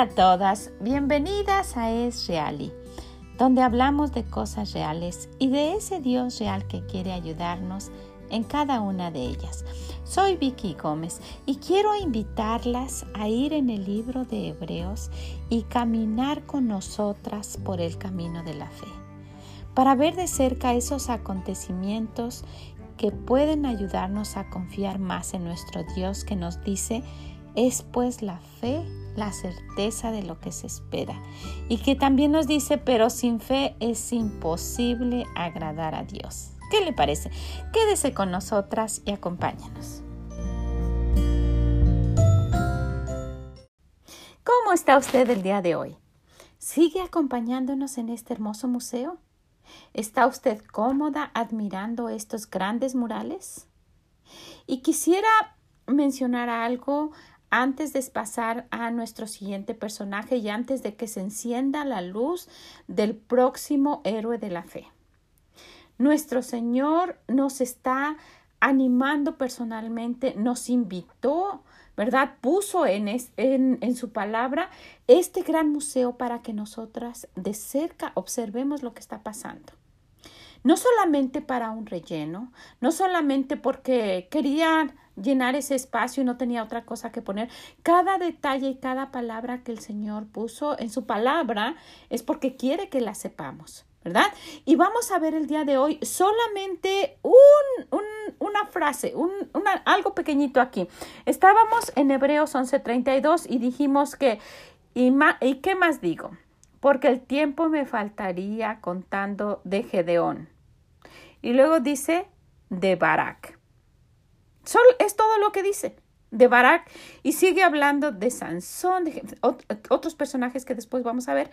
A todas, bienvenidas a Es Reali, donde hablamos de cosas reales y de ese Dios real que quiere ayudarnos en cada una de ellas. Soy Vicky Gómez y quiero invitarlas a ir en el libro de Hebreos y caminar con nosotras por el camino de la fe, para ver de cerca esos acontecimientos que pueden ayudarnos a confiar más en nuestro Dios que nos dice, es pues la fe la certeza de lo que se espera y que también nos dice, pero sin fe es imposible agradar a Dios. ¿Qué le parece? Quédese con nosotras y acompáñanos. ¿Cómo está usted el día de hoy? ¿Sigue acompañándonos en este hermoso museo? ¿Está usted cómoda admirando estos grandes murales? Y quisiera mencionar algo antes de pasar a nuestro siguiente personaje y antes de que se encienda la luz del próximo héroe de la fe. Nuestro Señor nos está animando personalmente, nos invitó, ¿verdad? Puso en, en, en, su palabra este gran museo para que nosotras de cerca observemos lo que está pasando. No solamente para un relleno, no solamente porque querían llenar ese espacio y no tenía otra cosa que poner. Cada detalle y cada palabra que el Señor puso en su palabra es porque quiere que la sepamos. ¿verdad? Y vamos a ver el día de hoy solamente un, una frase, un, algo pequeñito aquí. Estábamos en Hebreos 11:32 y dijimos que, y, ¿y qué más digo? Porque el tiempo me faltaría contando de Gedeón. Y luego dice de Barak. Es todo lo que dice de Barak y sigue hablando de Sansón, de otros personajes que después vamos a ver.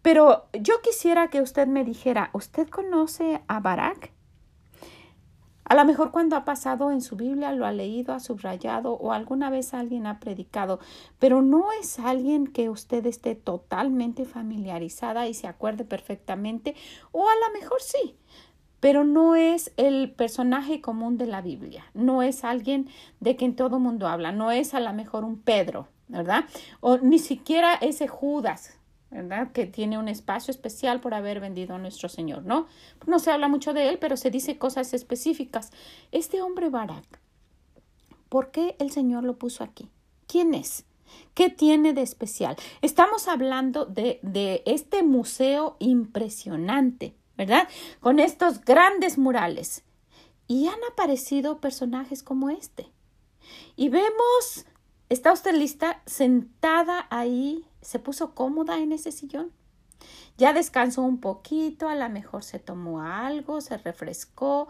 Pero yo quisiera que usted me dijera, ¿usted conoce a Barak? A lo mejor cuando ha pasado en su Biblia lo ha leído, ha subrayado o alguna vez alguien ha predicado, pero no es alguien que usted esté totalmente familiarizada y se acuerde perfectamente, o a lo mejor sí, pero no es el personaje común de la Biblia, no es alguien de quien todo mundo habla, no es a lo mejor un Pedro, ¿verdad? O ni siquiera ese Judas, ¿verdad? Que tiene un espacio especial por haber vendido a nuestro Señor, ¿no? No se habla mucho de él, pero se dice cosas específicas. Este hombre Barak, ¿por qué el Señor lo puso aquí? ¿Quién es? ¿Qué tiene de especial? Estamos hablando de, de este museo impresionante ¿verdad? Con estos grandes murales. Y han aparecido personajes como este. Y vemos, ¿está usted lista? Sentada ahí, se puso cómoda en ese sillón. Ya descansó un poquito, a lo mejor se tomó algo, se refrescó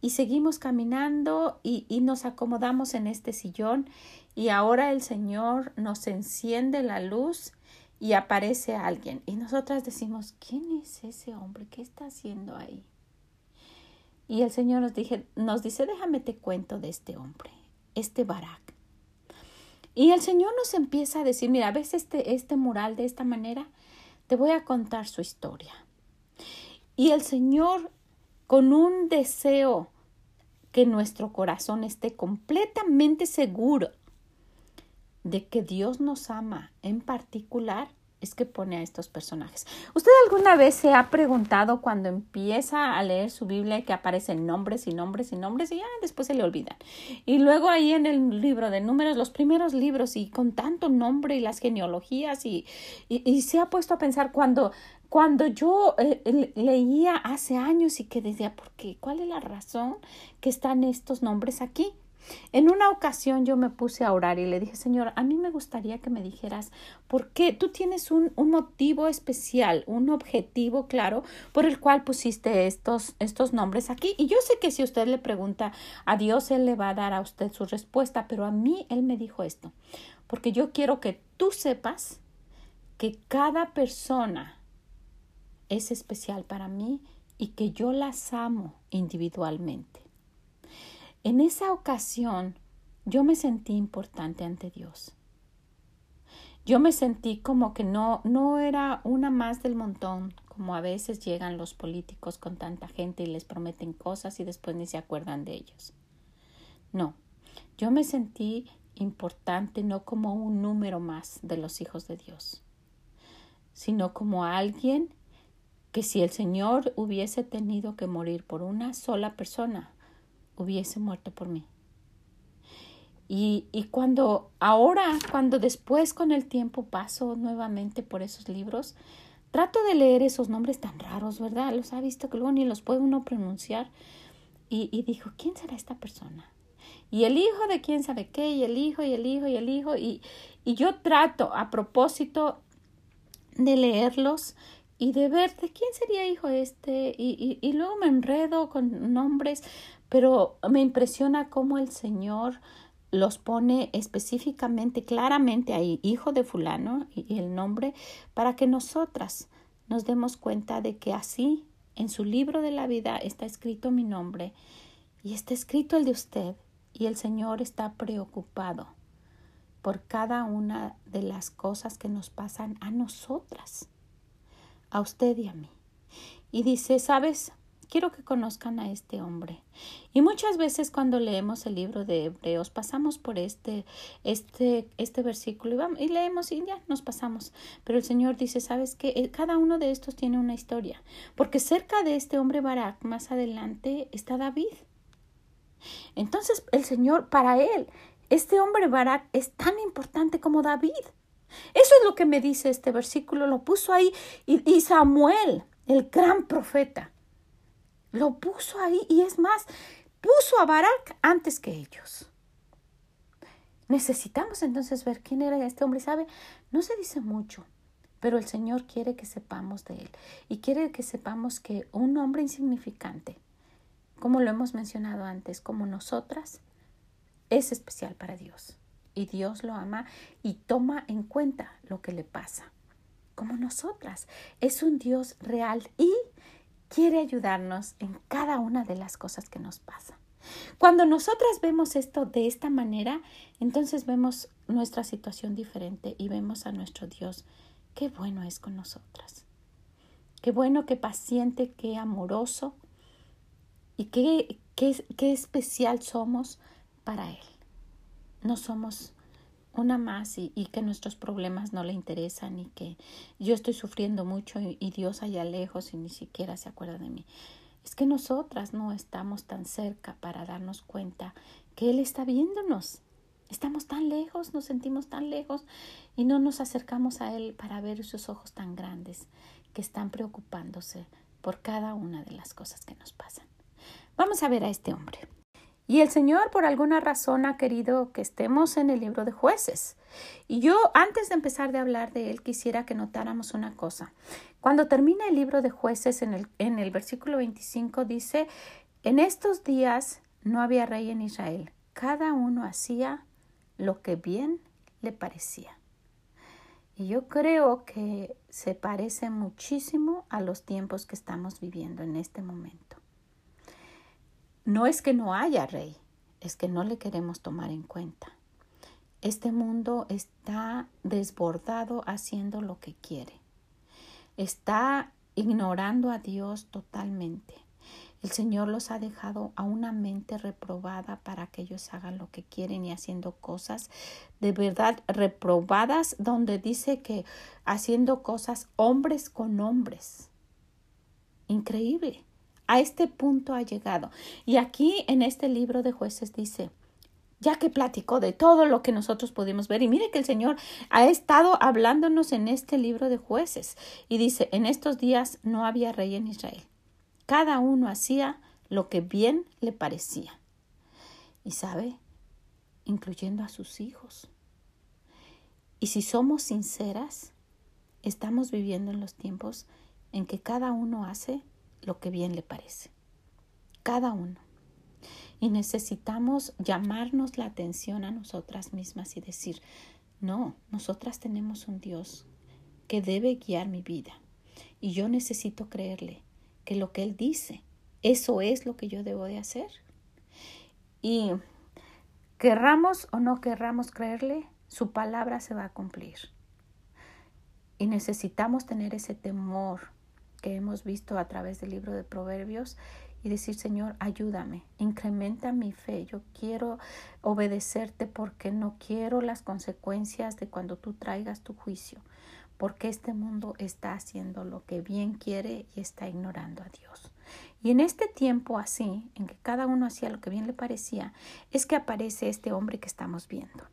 y seguimos caminando y, y, nos acomodamos en este sillón y ahora el Señor nos enciende la luz y aparece alguien y nosotras decimos, ¿quién es ese hombre? ¿Qué está haciendo ahí? Y el Señor nos, dije, nos dice, déjame te cuento de este hombre, este Barak. Y el Señor nos empieza a decir, mira, ¿ves este, este mural de esta manera? Te voy a contar su historia. Y el Señor, con un deseo que nuestro corazón esté completamente seguro de que Dios nos ama en particular es que pone a estos personajes. ¿Usted alguna vez se ha preguntado cuando empieza a leer su Biblia que aparecen nombres y nombres y nombres y ya después se le olvidan? Y luego ahí en el libro de números, los primeros libros y con tanto nombre y las genealogías y, y, se ha puesto a pensar cuando, cuando yo eh, leía hace años y que decía, ¿por qué? ¿Cuál es la razón que están estos nombres aquí? En una ocasión yo me puse a orar y le dije, Señor, a mí me gustaría que me dijeras por qué tú tienes un, un motivo especial, un objetivo claro por el cual pusiste estos, estos nombres aquí. Y yo sé que si usted le pregunta a Dios, Él le va a dar a usted su respuesta, pero a mí Él me dijo esto, porque yo quiero que tú sepas que cada persona es especial para mí y que yo las amo individualmente. En esa ocasión yo me sentí importante ante Dios. Yo me sentí como que no, no era una más del montón, como a veces llegan los políticos con tanta gente y les prometen cosas y después ni se acuerdan de ellos. No, yo me sentí importante, no como un número más de los hijos de Dios, sino como alguien que si el Señor hubiese tenido que morir por una sola persona, hubiese muerto por mí. Y, y, cuando ahora, cuando después con el tiempo paso nuevamente por esos libros, trato de leer esos nombres tan raros, ¿verdad? Los ha visto que luego ni los puede uno pronunciar. Y, y dijo, ¿quién será esta persona? Y el hijo de quién sabe qué, y el hijo, y el hijo, y el hijo. Y, y yo trato a propósito de leerlos y de ver de quién sería hijo este. Y, y, y luego me enredo con nombres, pero me impresiona cómo el Señor los pone específicamente, claramente ahí, hijo de fulano y el nombre, para que nosotras nos demos cuenta de que así en su libro de la vida está escrito mi nombre y está escrito el de usted y el Señor está preocupado por cada una de las cosas que nos pasan a nosotras, a usted y a mí. Y dice, ¿sabes? Quiero que conozcan a este hombre. Y muchas veces cuando leemos el libro de Hebreos pasamos por este, este, este versículo y, leemos y ya nos pasamos. Pero el Señor dice, ¿sabes qué? Eh, cada uno de estos tiene una historia. Porque cerca de este hombre Barak, más adelante, está David. Entonces el Señor, para él, este hombre Barak es tan importante como David. Eso es lo que me dice este versículo, lo puso ahí. Y Samuel, el gran profeta, lo puso ahí y es más, puso a Barak antes que ellos. Necesitamos entonces ver quién era este hombre. ¿Sabe? No se dice mucho, pero el Señor quiere que sepamos de él y quiere que sepamos que un hombre insignificante, como lo hemos mencionado antes, como nosotras, es especial para Dios. Y Dios lo ama y toma en cuenta lo que le pasa. Como nosotras. Es un Dios real y quiere ayudarnos en cada una de las cosas que nos pasan. Cuando nosotras vemos esto de esta manera, entonces vemos nuestra situación diferente y vemos a nuestro Dios. Qué bueno es con nosotras. Qué bueno, qué paciente, qué amoroso y qué, qué, qué especial somos para Él. No somos una más y, que nuestros problemas no le interesan y que yo estoy sufriendo mucho y, y, Dios allá lejos y ni siquiera se acuerda de mí. Es que nosotras no estamos tan cerca para darnos cuenta que Él está viéndonos. Estamos tan lejos, nos sentimos tan lejos y no nos acercamos a Él para ver sus ojos tan grandes que están preocupándose por cada una de las cosas que nos pasan. Vamos a ver a este hombre. Y el Señor por alguna razón ha querido que estemos en el libro de jueces. Y yo antes de empezar de hablar de él quisiera que notáramos una cosa. Cuando termina el libro de jueces en el, en el versículo 25 dice, en estos días no había rey en Israel. Cada uno hacía lo que bien le parecía. Y yo creo que se parece muchísimo a los tiempos que estamos viviendo en este momento. No es que no haya rey, es que no le queremos tomar en cuenta. Este mundo está desbordado haciendo lo que quiere. Está ignorando a Dios totalmente. El Señor los ha dejado a una mente reprobada para que ellos hagan lo que quieren y haciendo cosas de verdad reprobadas, donde dice que haciendo cosas hombres con hombres. Increíble. A este punto ha llegado. Y aquí en este libro de jueces dice, ya que platicó de todo lo que nosotros pudimos ver. Y mire que el Señor ha estado hablándonos en este libro de jueces. Y dice, en estos días no había rey en Israel. Cada uno hacía lo que bien le parecía. Y sabe, incluyendo a sus hijos. Y si somos sinceras, estamos viviendo en los tiempos en que cada uno hace lo que bien le parece. Cada uno. Y necesitamos llamarnos la atención a nosotras mismas y decir, no, nosotras tenemos un Dios que debe guiar mi vida. Y yo necesito creerle que lo que Él dice, eso es lo que yo debo de hacer. Y querramos o no querramos creerle, su palabra se va a cumplir. Y necesitamos tener ese temor que hemos visto a través del libro de Proverbios y decir, Señor, ayúdame, incrementa mi fe. Yo quiero obedecerte porque no quiero las consecuencias de cuando tú traigas tu juicio, porque este mundo está haciendo lo que bien quiere y está ignorando a Dios. Y en este tiempo así, en que cada uno hacía lo que bien le parecía, es que aparece este hombre que estamos viendo.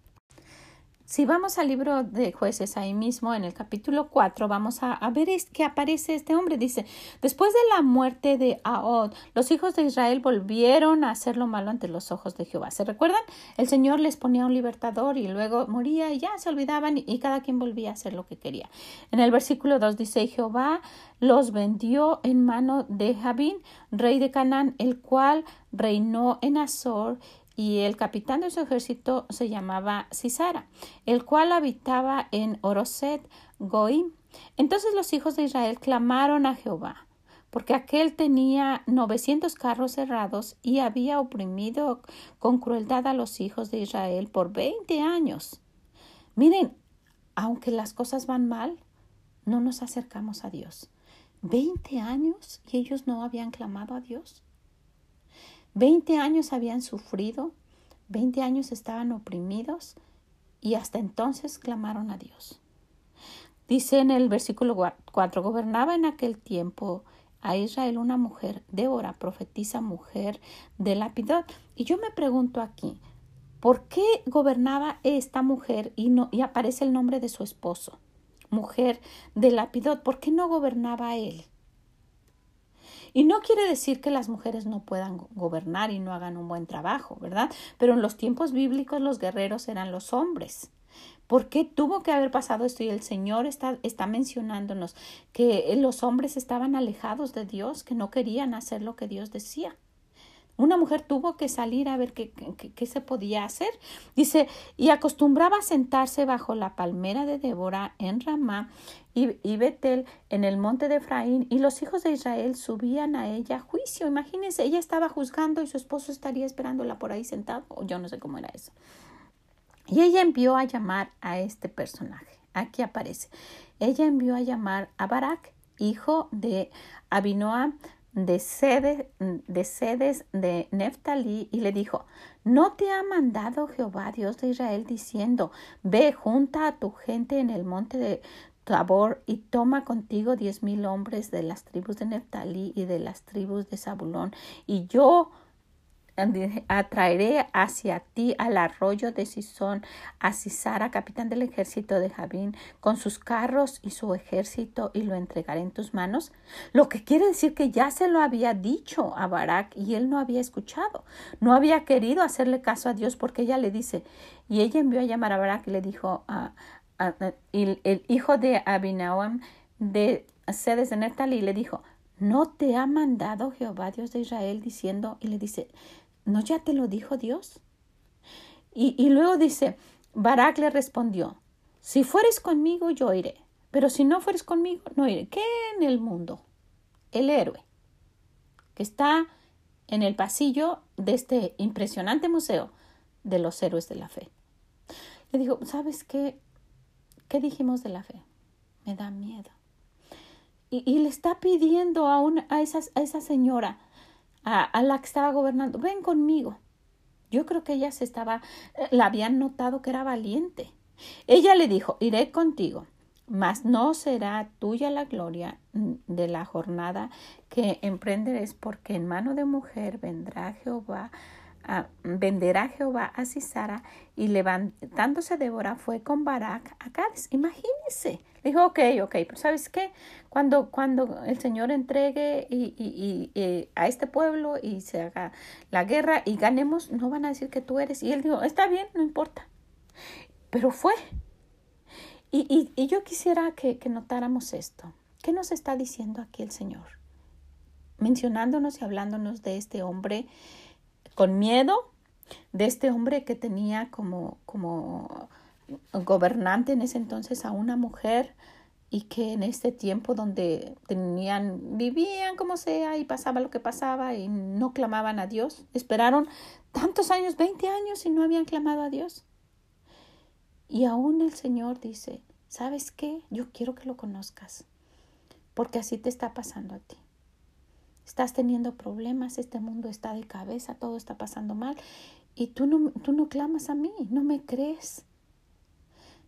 Si vamos al libro de jueces ahí mismo, en el capítulo 4, vamos a, ver que aparece este hombre. Dice, después de la muerte de Ahod, los hijos de Israel volvieron a hacer lo malo ante los ojos de Jehová. ¿Se recuerdan? El Señor les ponía un libertador y luego moría y ya se olvidaban y, cada quien volvía a hacer lo que quería. En el versículo 2 dice, Jehová los vendió en mano de Jabín, rey de Canaán, el cual reinó en Azor y el capitán de su ejército se llamaba Sisara, el cual habitaba en Oroset Goim. Entonces los hijos de Israel clamaron a Jehová, porque aquel tenía novecientos carros cerrados y había oprimido con crueldad a los hijos de Israel por veinte años. Miren, aunque las cosas van mal, no nos acercamos a Dios. Veinte años y ellos no habían clamado a Dios. Veinte años habían sufrido, veinte años estaban oprimidos y hasta entonces clamaron a Dios. Dice en el versículo 4, gobernaba en aquel tiempo a Israel una mujer, Débora, profetisa mujer de Lapidot. Y yo me pregunto aquí, ¿por qué gobernaba esta mujer y, no, y aparece el nombre de su esposo? Mujer de Lapidot, ¿por qué no gobernaba él? Y no quiere decir que las mujeres no puedan gobernar y no hagan un buen trabajo, ¿verdad? Pero en los tiempos bíblicos los guerreros eran los hombres. ¿Por qué tuvo que haber pasado esto? Y el Señor está, está mencionándonos que los hombres estaban alejados de Dios, que no querían hacer lo que Dios decía. Una mujer tuvo que salir a ver qué, qué, se podía hacer. Dice, y acostumbraba a sentarse bajo la palmera de Débora en Ramá y, y, Betel en el monte de Efraín, y los hijos de Israel subían a ella a juicio. Imagínense, ella estaba juzgando y su esposo estaría esperándola por ahí sentado, o yo no sé cómo era eso. Y ella envió a llamar a este personaje. Aquí aparece. Ella envió a llamar a Barak, hijo de Abinoam, de, sedes de sedes de Neftalí y le dijo, ¿no te ha mandado Jehová Dios de Israel diciendo, ve junta a tu gente en el monte de Tabor y toma contigo diez mil hombres de las tribus de Neftalí y de las tribus de Zabulón y yo atraeré hacia ti al arroyo de Sison a Sisara, capitán del ejército de Javín, con sus carros y su ejército, y lo entregaré en tus manos. Lo que quiere decir que ya se lo había dicho a Barak y él no había escuchado, no había querido hacerle caso a Dios porque ella le dice, y ella envió a llamar a Barak y le dijo a, el, hijo de Abinaam de Sedes de Neftali le dijo, ¿no te ha mandado Jehová Dios de Israel diciendo? Y le dice, ¿No ya te lo dijo Dios? Y, luego dice, Barak le respondió, si fueres conmigo yo iré, pero si no fueres conmigo no iré. ¿Qué en el mundo? El héroe, que está en el pasillo de este impresionante museo de los héroes de la fe. Le dijo, ¿sabes qué? ¿Qué dijimos de la fe? Me da miedo. Y, le está pidiendo a, a, a esa señora, a, la que estaba gobernando, ven conmigo. Yo creo que ella se estaba, eh, la habían notado que era valiente. Ella le dijo, iré contigo, mas no será tuya la gloria mm, de la jornada que emprenderes, porque en mano de mujer vendrá Jehová venderá Jehová a Sisara y levantándose Débora fue con Barak a Cádiz. Imagínense. Dijo, ok, ok, pero ¿sabes qué? Cuando, cuando el Señor entregue y, a este pueblo y se haga la guerra y ganemos, no van a decir que tú eres. Y él dijo, está bien, no importa. Pero fue. Y, y yo quisiera que notáramos esto. ¿Qué nos está diciendo aquí el Señor? Mencionándonos y hablándonos de este hombre con miedo de este hombre que tenía como, como gobernante en ese entonces a una mujer y que en este tiempo donde tenían, vivían como sea y pasaba lo que pasaba y no clamaban a Dios, esperaron tantos años, 20 años y no habían clamado a Dios. Y aún el Señor dice, ¿sabes qué? Yo quiero que lo conozcas, porque así te está pasando a ti. Estás teniendo problemas, este mundo está de cabeza, todo está pasando mal y tú no, tú no clamas a mí, no me crees.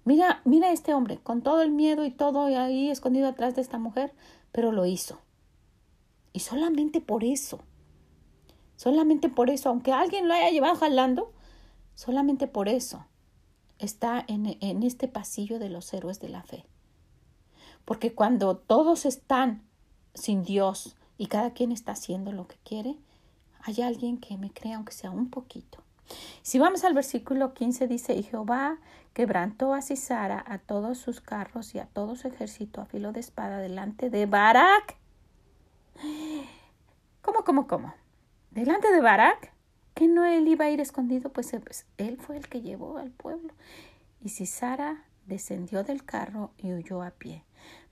Mira, mira este hombre, con todo el miedo y todo ahí escondido atrás de esta mujer, pero lo hizo. Y solamente por eso, solamente por eso, aunque alguien lo haya llevado jalando, solamente por eso está en, en este pasillo de los héroes de la fe. Porque cuando todos están sin Dios y cada quien está haciendo lo que quiere, hay alguien que me crea aunque sea un poquito. Si vamos al versículo 15 dice, y Jehová quebrantó a Cisara a todos sus carros y a todo su ejército a filo de espada delante de Barak. ¿Cómo, cómo, cómo? ¿Delante de Barak? ¿Que no él iba a ir escondido? Pues, pues él fue el que llevó al pueblo. Y Cisara descendió del carro y huyó a pie.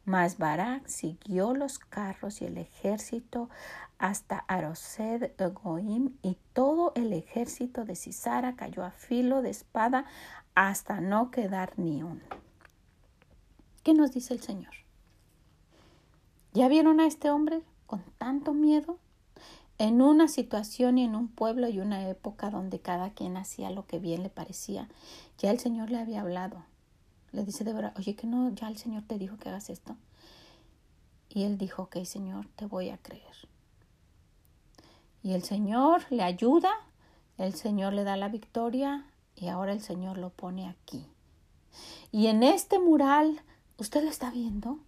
Mas Barak siguió los carros y el ejército hasta Arosed Goim y todo el ejército de Cisara cayó a filo de espada hasta no quedar ni uno. ¿Qué nos dice el Señor? ¿Ya vieron a este hombre con tanto miedo? En una situación y en un pueblo y una época donde cada quien hacía lo que bien le parecía, ya el Señor le había hablado le dice verdad, oye, que no, ya el Señor te dijo que hagas esto. Y él dijo, ok, Señor, te voy a creer. Y el Señor le ayuda, el Señor le da la victoria y ahora el Señor lo pone aquí. Y en este mural, ¿usted lo está viendo?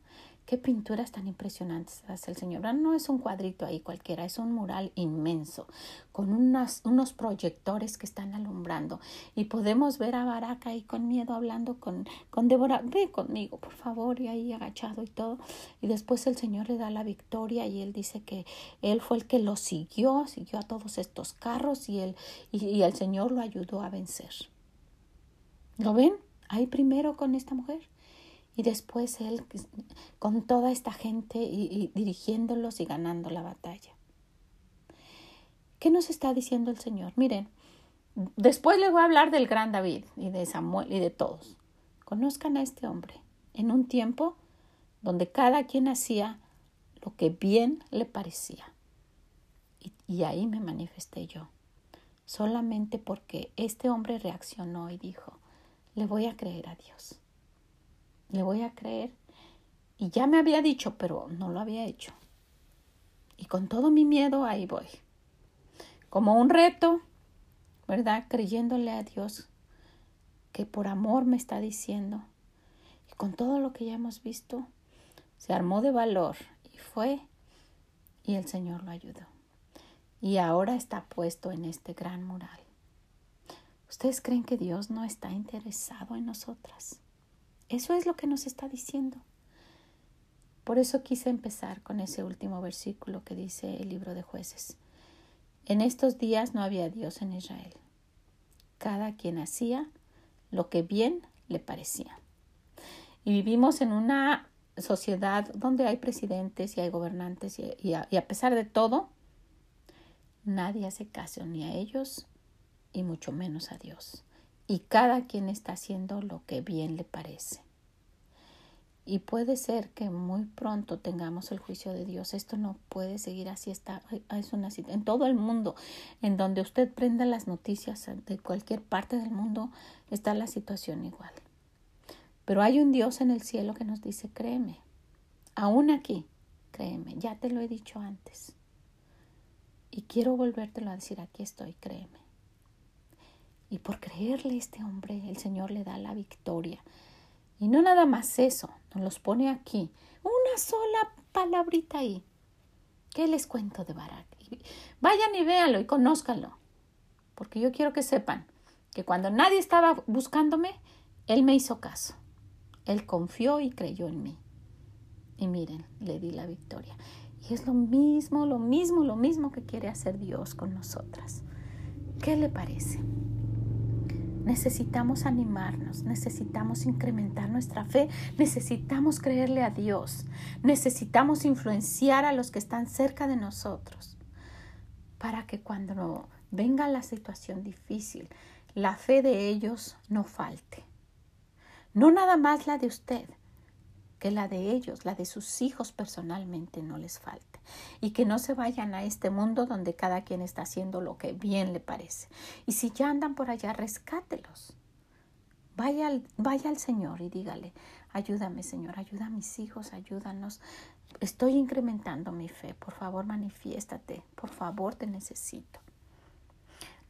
Qué pinturas tan impresionantes hace el Señor. No es un cuadrito ahí cualquiera, es un mural inmenso, con unas, unos proyectores que están alumbrando. Y podemos ver a Baraka ahí con miedo hablando con, con Débora, ve conmigo, por favor, y ahí agachado y todo. Y después el Señor le da la victoria y él dice que él fue el que lo siguió, siguió a todos estos carros y, él, y el Señor lo ayudó a vencer. ¿Lo ven? Ahí primero con esta mujer y después él con toda esta gente y, dirigiéndolos y ganando la batalla. ¿Qué nos está diciendo el Señor? Miren, después les voy a hablar del gran David y de Samuel y de todos. Conozcan a este hombre en un tiempo donde cada quien hacía lo que bien le parecía. y ahí me manifesté yo, solamente porque este hombre reaccionó y dijo, le voy a creer a Dios le voy a creer. Y ya me había dicho, pero no lo había hecho. Y con todo mi miedo ahí voy. Como un reto, ¿verdad? Creyéndole a Dios que por amor me está diciendo. Y con todo lo que ya hemos visto, se armó de valor y fue y el Señor lo ayudó. Y ahora está puesto en este gran mural. ¿Ustedes creen que Dios no está interesado en nosotras? Eso es lo que nos está diciendo. Por eso quise empezar con ese último versículo que dice el libro de jueces. En estos días no había Dios en Israel. Cada quien hacía lo que bien le parecía. Y vivimos en una sociedad donde hay presidentes y hay gobernantes y, a, a pesar de todo, nadie hace caso ni a ellos y mucho menos a Dios y cada quien está haciendo lo que bien le parece. Y puede ser que muy pronto tengamos el juicio de Dios. Esto no puede seguir así. Está, es una, en todo el mundo, en donde usted prenda las noticias de cualquier parte del mundo, está la situación igual. Pero hay un Dios en el cielo que nos dice, créeme, aún aquí, créeme, ya te lo he dicho antes. Y quiero volvértelo a decir, aquí estoy, créeme. Y por creerle a este hombre, el Señor le da la victoria. Y no nada más eso, nos los pone aquí. Una sola palabrita ahí. ¿Qué les cuento de Barak? Vayan y véanlo y conózcanlo. Porque yo quiero que sepan que cuando nadie estaba buscándome, Él me hizo caso. Él confió y creyó en mí. Y miren, le di la victoria. Y es lo mismo, lo mismo, lo mismo que quiere hacer Dios con nosotras. ¿Qué le parece? Necesitamos animarnos, necesitamos incrementar nuestra fe, necesitamos creerle a Dios, necesitamos influenciar a los que están cerca de nosotros para que cuando venga la situación difícil, la fe de ellos no falte. No nada más la de usted, que la de ellos, la de sus hijos personalmente no les falte. Y que no se vayan a este mundo donde cada quien está haciendo lo que bien le parece. Y si ya andan por allá, rescátelos. Vaya al, vaya al Señor y dígale, ayúdame Señor, ayuda a mis hijos, ayúdanos. Estoy incrementando mi fe, por favor manifiéstate, por favor te necesito.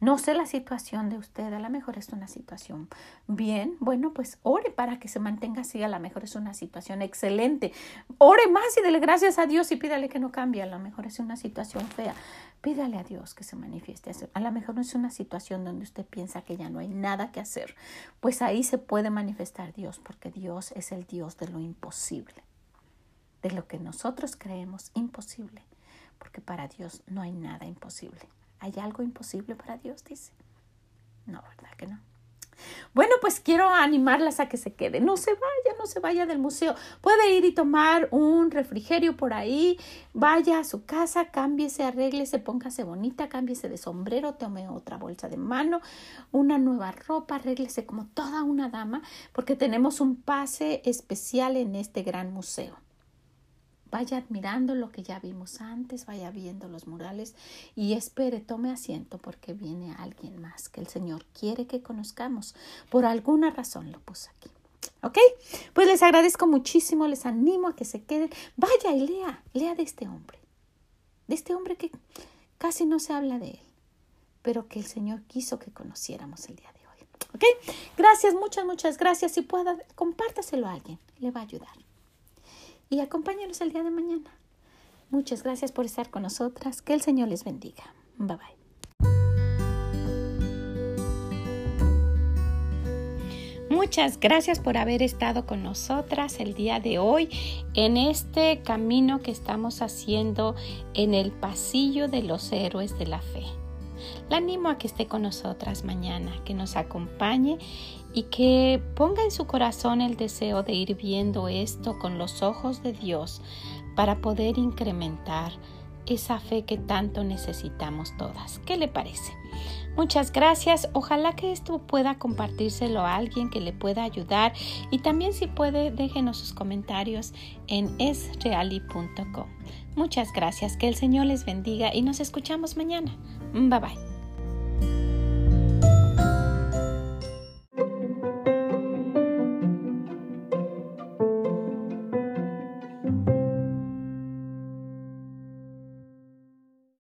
No sé la situación de usted, a lo mejor es una situación bien, bueno, pues ore para que se mantenga así, a lo mejor es una situación excelente. Ore más y dele gracias a Dios y pídale que no cambie, a lo mejor es una situación fea. Pídale a Dios que se manifieste. A lo mejor no es una situación donde usted piensa que ya no hay nada que hacer, pues ahí se puede manifestar Dios, porque Dios es el Dios de lo imposible, de lo que nosotros creemos imposible, porque para Dios no hay nada imposible. ¿Hay algo imposible para Dios? Dice. No, ¿verdad que no? Bueno, pues quiero animarlas a que se quede. No se vaya, no se vaya del museo. Puede ir y tomar un refrigerio por ahí. Vaya a su casa, cámbiese, arréglese, póngase bonita, cámbiese de sombrero, tome otra bolsa de mano, una nueva ropa, arréglese como toda una dama, porque tenemos un pase especial en este gran museo. Vaya admirando lo que ya vimos antes, vaya viendo los murales y espere, tome asiento porque viene alguien más que el Señor quiere que conozcamos. Por alguna razón lo puso aquí. ¿Ok? Pues les agradezco muchísimo, les animo a que se queden. Vaya y lea, lea de este hombre. De este hombre que casi no se habla de él, pero que el Señor quiso que conociéramos el día de hoy. ¿Ok? Gracias, muchas, muchas gracias. Si pueda, compártaselo a alguien, le va a ayudar y acompáñanos el día de mañana. Muchas gracias por estar con nosotras. Que el Señor les bendiga. Bye bye. Muchas gracias por haber estado con nosotras el día de hoy en este camino que estamos haciendo en el pasillo de los héroes de la fe. La animo a que esté con nosotras mañana, que nos acompañe y que ponga en su corazón el deseo de ir viendo esto con los ojos de Dios para poder incrementar esa fe que tanto necesitamos todas. ¿Qué le parece? Muchas gracias. Ojalá que esto pueda compartírselo a alguien que le pueda ayudar y también si puede déjenos sus comentarios en esreali.com. Muchas gracias. Que el Señor les bendiga y nos escuchamos mañana. Bye bye.